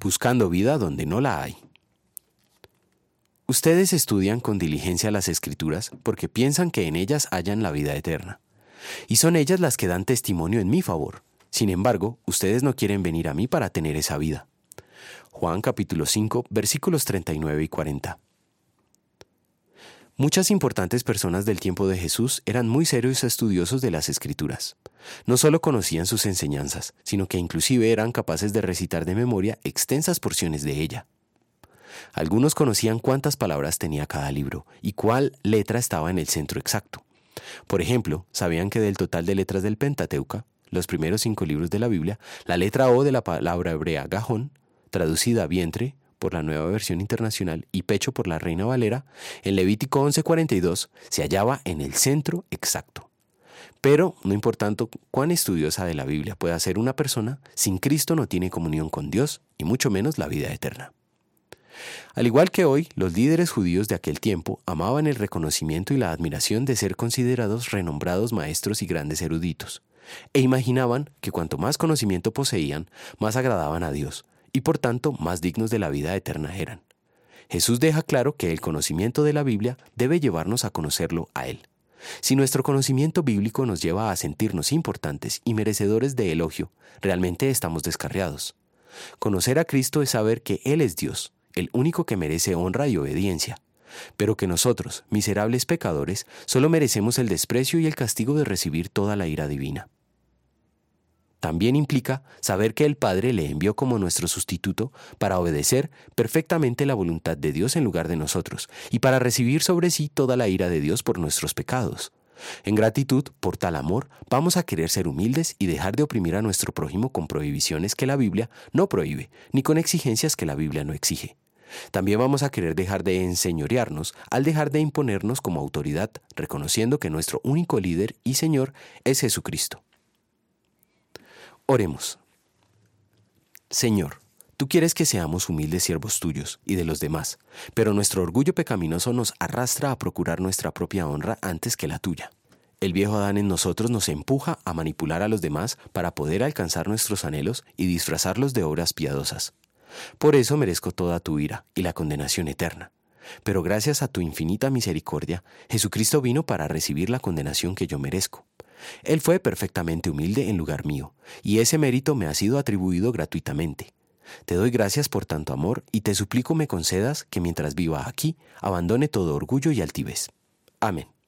buscando vida donde no la hay. Ustedes estudian con diligencia las escrituras porque piensan que en ellas hallan la vida eterna. Y son ellas las que dan testimonio en mi favor. Sin embargo, ustedes no quieren venir a mí para tener esa vida. Juan capítulo 5 versículos 39 y 40. Muchas importantes personas del tiempo de Jesús eran muy serios estudiosos de las escrituras. No solo conocían sus enseñanzas, sino que inclusive eran capaces de recitar de memoria extensas porciones de ella. Algunos conocían cuántas palabras tenía cada libro y cuál letra estaba en el centro exacto. Por ejemplo, sabían que del total de letras del Pentateuca, los primeros cinco libros de la Biblia, la letra O de la palabra hebrea gajón, traducida a vientre, por la nueva versión internacional y pecho por la Reina Valera, en Levítico 11:42 se hallaba en el centro exacto. Pero, no importando cuán estudiosa de la Biblia pueda ser una persona, sin Cristo no tiene comunión con Dios y mucho menos la vida eterna. Al igual que hoy, los líderes judíos de aquel tiempo amaban el reconocimiento y la admiración de ser considerados renombrados maestros y grandes eruditos, e imaginaban que cuanto más conocimiento poseían, más agradaban a Dios, y por tanto más dignos de la vida eterna eran. Jesús deja claro que el conocimiento de la Biblia debe llevarnos a conocerlo a Él. Si nuestro conocimiento bíblico nos lleva a sentirnos importantes y merecedores de elogio, realmente estamos descarriados. Conocer a Cristo es saber que Él es Dios, el único que merece honra y obediencia, pero que nosotros, miserables pecadores, solo merecemos el desprecio y el castigo de recibir toda la ira divina. También implica saber que el Padre le envió como nuestro sustituto para obedecer perfectamente la voluntad de Dios en lugar de nosotros y para recibir sobre sí toda la ira de Dios por nuestros pecados. En gratitud por tal amor, vamos a querer ser humildes y dejar de oprimir a nuestro prójimo con prohibiciones que la Biblia no prohíbe, ni con exigencias que la Biblia no exige. También vamos a querer dejar de enseñorearnos al dejar de imponernos como autoridad, reconociendo que nuestro único líder y Señor es Jesucristo. Oremos. Señor, tú quieres que seamos humildes siervos tuyos y de los demás, pero nuestro orgullo pecaminoso nos arrastra a procurar nuestra propia honra antes que la tuya. El viejo Adán en nosotros nos empuja a manipular a los demás para poder alcanzar nuestros anhelos y disfrazarlos de obras piadosas. Por eso merezco toda tu ira y la condenación eterna. Pero gracias a tu infinita misericordia, Jesucristo vino para recibir la condenación que yo merezco. Él fue perfectamente humilde en lugar mío, y ese mérito me ha sido atribuido gratuitamente. Te doy gracias por tanto amor y te suplico me concedas que mientras viva aquí abandone todo orgullo y altivez. Amén.